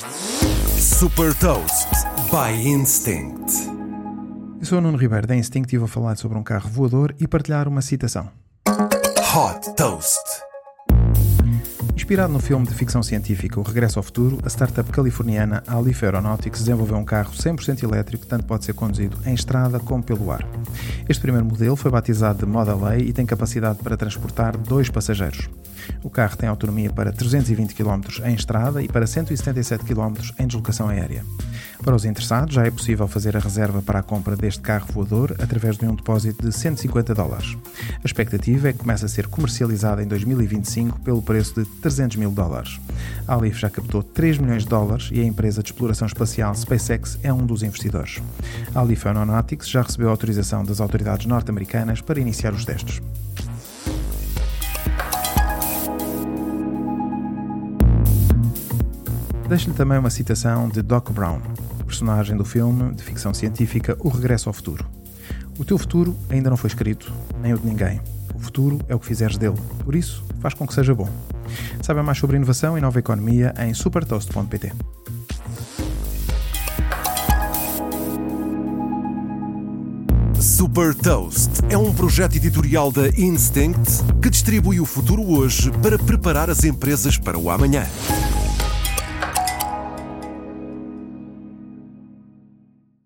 Super Toast by Instinct. Eu sou o Nuno Ribeiro da Instinct e vou falar sobre um carro voador e partilhar uma citação. Hot Toast. Inspirado no filme de ficção científica O Regresso ao Futuro, a startup californiana Alif Aeronautics desenvolveu um carro 100% elétrico que tanto pode ser conduzido em estrada como pelo ar. Este primeiro modelo foi batizado de Model A e tem capacidade para transportar dois passageiros. O carro tem autonomia para 320 km em estrada e para 177 km em deslocação aérea. Para os interessados, já é possível fazer a reserva para a compra deste carro voador através de um depósito de 150 dólares. A expectativa é que comece a ser comercializado em 2025 pelo preço de 300 mil dólares. A Alif já captou 3 milhões de dólares e a empresa de exploração espacial SpaceX é um dos investidores. A Alif Aeronautics já recebeu autorização das autoridades norte-americanas para iniciar os testes. Deixo-lhe também uma citação de Doc Brown, personagem do filme de ficção científica O Regresso ao Futuro. O teu futuro ainda não foi escrito, nem o de ninguém. O futuro é o que fizeres dele, por isso, faz com que seja bom. Saiba mais sobre inovação e nova economia em supertoast.pt. Super Toast é um projeto editorial da Instinct que distribui o futuro hoje para preparar as empresas para o amanhã.